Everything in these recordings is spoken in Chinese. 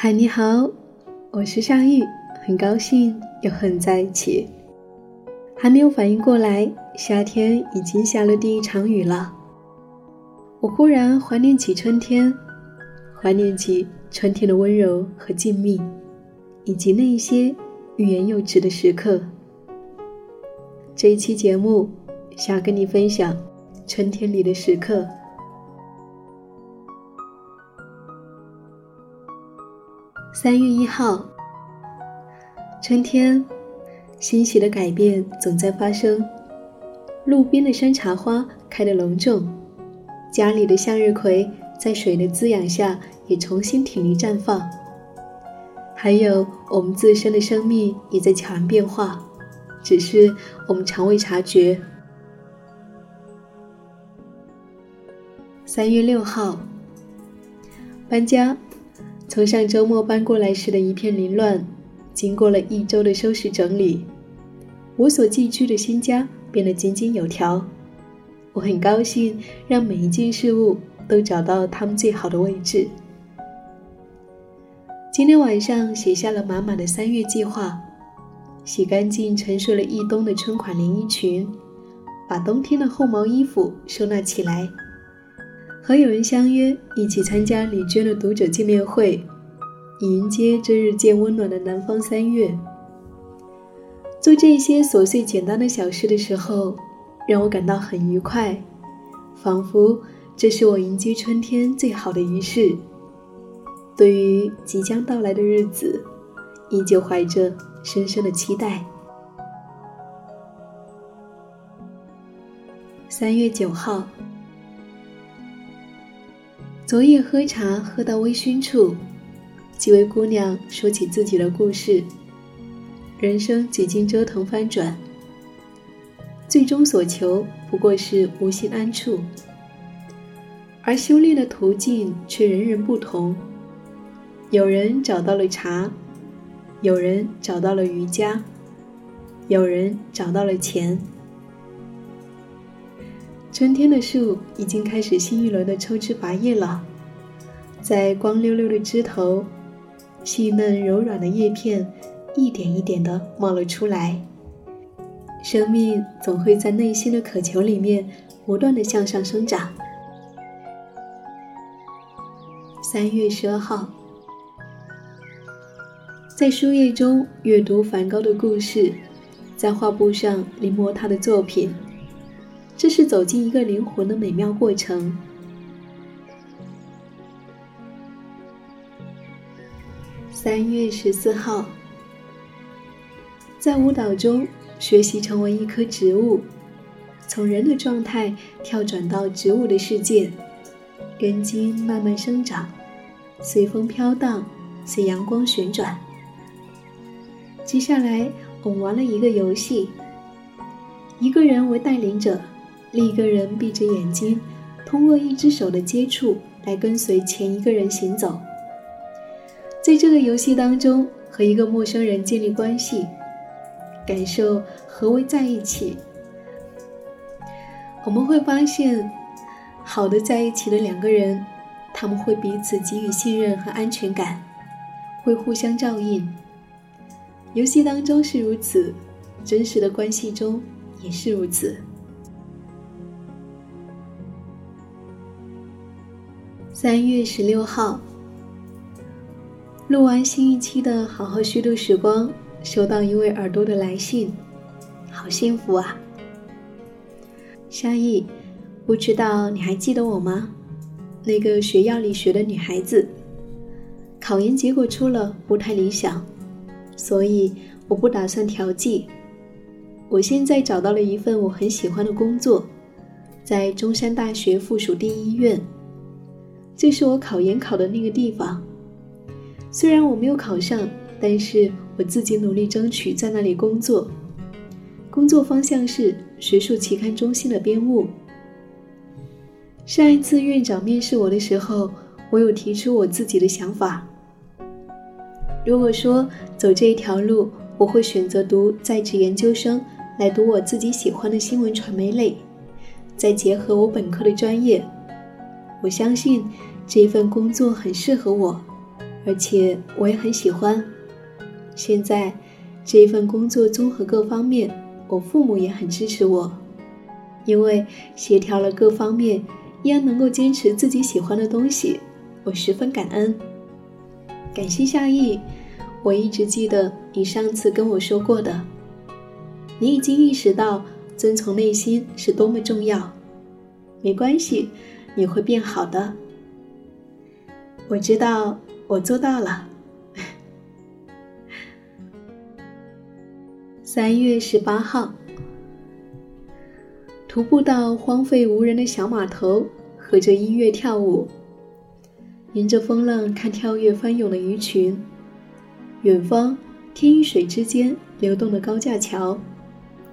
嗨，你好，我是夏玉，很高兴又和你在一起。还没有反应过来，夏天已经下了第一场雨了。我忽然怀念起春天，怀念起春天的温柔和静谧，以及那一些欲言又止的时刻。这一期节目，想跟你分享春天里的时刻。三月一号，春天，欣喜的改变总在发生。路边的山茶花开得隆重，家里的向日葵在水的滋养下也重新挺立绽放。还有我们自身的生命也在悄然变化，只是我们常未察觉。三月六号，搬家。从上周末搬过来时的一片凌乱，经过了一周的收拾整理，我所寄居的新家变得井井有条。我很高兴，让每一件事物都找到它们最好的位置。今天晚上写下了满满的三月计划：洗干净沉睡了一冬的春款连衣裙，把冬天的厚毛衣服收纳起来。和友人相约一起参加李娟的读者见面会，以迎接这日渐温暖的南方三月。做这些琐碎简单的小事的时候，让我感到很愉快，仿佛这是我迎接春天最好的仪式。对于即将到来的日子，依旧怀着深深的期待。三月九号。昨夜喝茶喝到微醺处，几位姑娘说起自己的故事。人生几经折腾翻转，最终所求不过是无心安处。而修炼的途径却人人不同。有人找到了茶，有人找到了瑜伽，有人找到了钱。春天的树已经开始新一轮的抽枝拔叶了，在光溜溜的枝头，细嫩柔软的叶片一点一点的冒了出来。生命总会在内心的渴求里面不断的向上生长。三月十二号，在书页中阅读梵高的故事，在画布上临摹他的作品。这是走进一个灵魂的美妙过程。三月十四号，在舞蹈中学习成为一棵植物，从人的状态跳转到植物的世界，根茎慢慢生长，随风飘荡，随阳光旋转。接下来，我们玩了一个游戏，一个人为带领者。另一个人闭着眼睛，通过一只手的接触来跟随前一个人行走。在这个游戏当中，和一个陌生人建立关系，感受何为在一起。我们会发现，好的在一起的两个人，他们会彼此给予信任和安全感，会互相照应。游戏当中是如此，真实的关系中也是如此。三月十六号，录完新一期的《好好虚度时光》，收到一位耳朵的来信，好幸福啊！沙溢，不知道你还记得我吗？那个学药理学的女孩子，考研结果出了不太理想，所以我不打算调剂。我现在找到了一份我很喜欢的工作，在中山大学附属第一医院。这是我考研考的那个地方，虽然我没有考上，但是我自己努力争取在那里工作。工作方向是学术期刊中心的编务。上一次院长面试我的时候，我有提出我自己的想法。如果说走这一条路，我会选择读在职研究生，来读我自己喜欢的新闻传媒类，再结合我本科的专业。我相信这一份工作很适合我，而且我也很喜欢。现在这一份工作综合各方面，我父母也很支持我，因为协调了各方面，依然能够坚持自己喜欢的东西，我十分感恩。感谢夏意，我一直记得你上次跟我说过的，你已经意识到遵从内心是多么重要。没关系，你会变好的。我知道，我做到了。三月十八号，徒步到荒废无人的小码头，和着音乐跳舞，迎着风浪看跳跃翻涌的鱼群。远方，天与水之间流动的高架桥，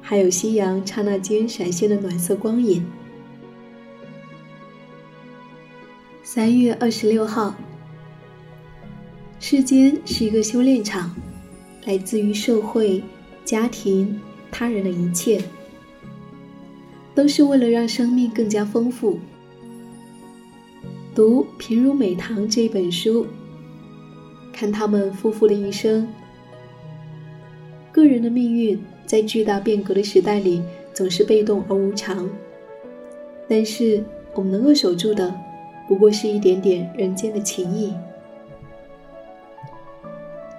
还有夕阳刹那间闪现的暖色光影。三月二十六号，世间是一个修炼场，来自于社会、家庭、他人的一切，都是为了让生命更加丰富。读《平如美棠》这本书，看他们夫妇的一生，个人的命运在巨大变革的时代里总是被动而无常，但是我们能够守住的。不过是一点点人间的情谊。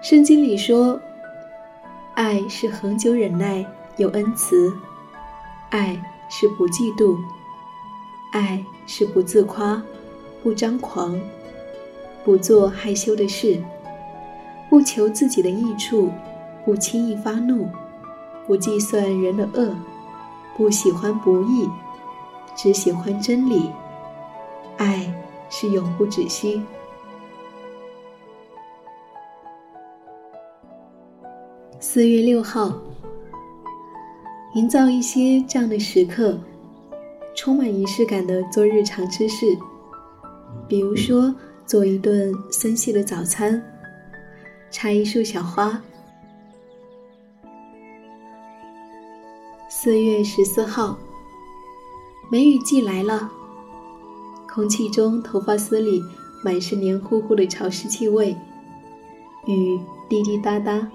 圣经里说，爱是恒久忍耐，有恩慈；爱是不嫉妒；爱是不自夸，不张狂，不做害羞的事，不求自己的益处，不轻易发怒，不计算人的恶，不喜欢不义，只喜欢真理。爱是永不止息。四月六号，营造一些这样的时刻，充满仪式感的做日常之事，比如说做一顿森系的早餐，插一束小花。四月十四号，梅雨季来了。空气中，头发丝里满是黏糊糊的潮湿气味，雨滴滴答答。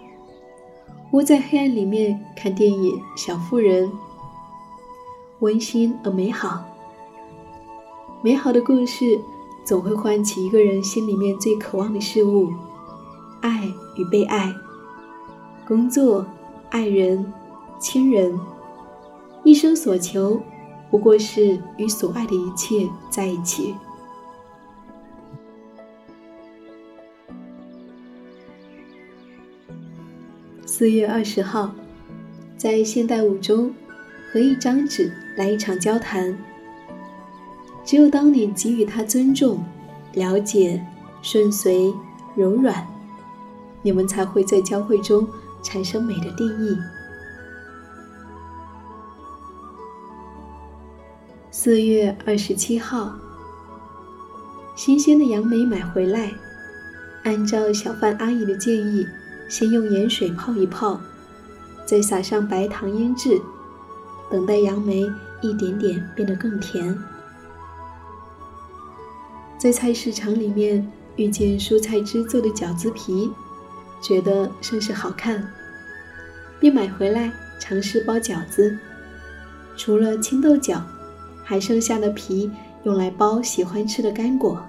窝在黑暗里面看电影《小妇人》，温馨而美好。美好的故事总会唤起一个人心里面最渴望的事物：爱与被爱，工作、爱人、亲人，一生所求。不过是与所爱的一切在一起。四月二十号，在现代舞中，和一张纸来一场交谈。只有当你给予他尊重、了解、顺随、柔软，你们才会在交汇中产生美的定义。四月二十七号，新鲜的杨梅买回来，按照小贩阿姨的建议，先用盐水泡一泡，再撒上白糖腌制，等待杨梅一点点变得更甜。在菜市场里面遇见蔬菜汁做的饺子皮，觉得甚是好看，便买回来尝试包饺子，除了青豆角。还剩下的皮用来包喜欢吃的干果。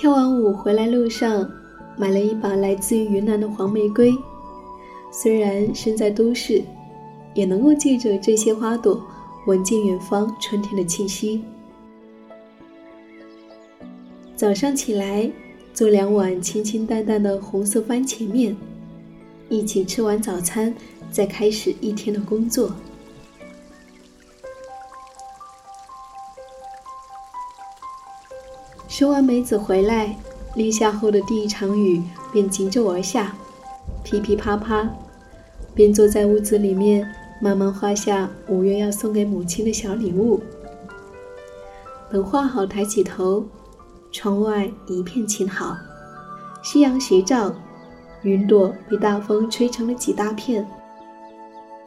跳完舞回来路上，买了一把来自于云南的黄玫瑰。虽然身在都市，也能够借着这些花朵，闻见远方春天的气息。早上起来，做两碗清清淡淡的红色番茄面，一起吃完早餐。再开始一天的工作。收完梅子回来，立夏后的第一场雨便急骤而下，噼噼啪啪，便坐在屋子里面，慢慢画下五月要送给母亲的小礼物。等画好，抬起头，窗外一片晴好，夕阳斜照，云朵被大风吹成了几大片。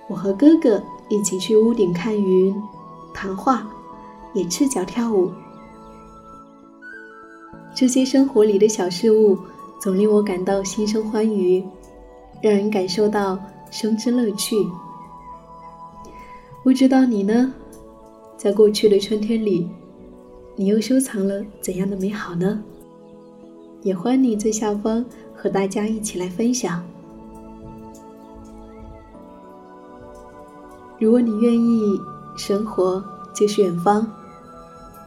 我和哥哥一起去屋顶看云、谈话，也赤脚跳舞。这些生活里的小事物，总令我感到心生欢愉，让人感受到生之乐趣。不知道你呢？在过去的春天里，你又收藏了怎样的美好呢？也欢迎你在下方和大家一起来分享。如果你愿意，生活就是远方。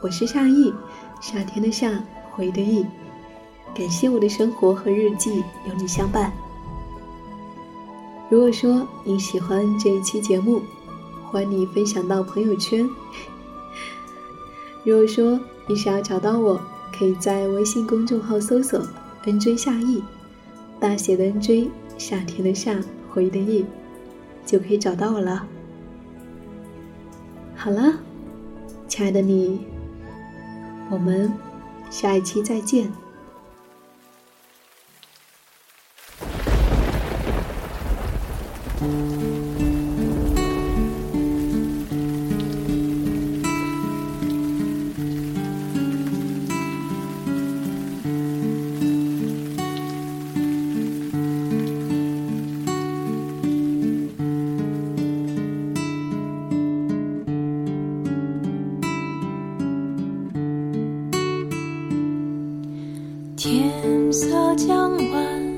我是夏意，夏天的夏，回的意。感谢我的生活和日记有你相伴。如果说你喜欢这一期节目，欢迎你分享到朋友圈。如果说你想要找到我，可以在微信公众号搜索 “nj 夏意”，大写的 “nj”，夏天的夏，回的意，就可以找到我了。好了，亲爱的你，我们下一期再见。这江湾。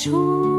出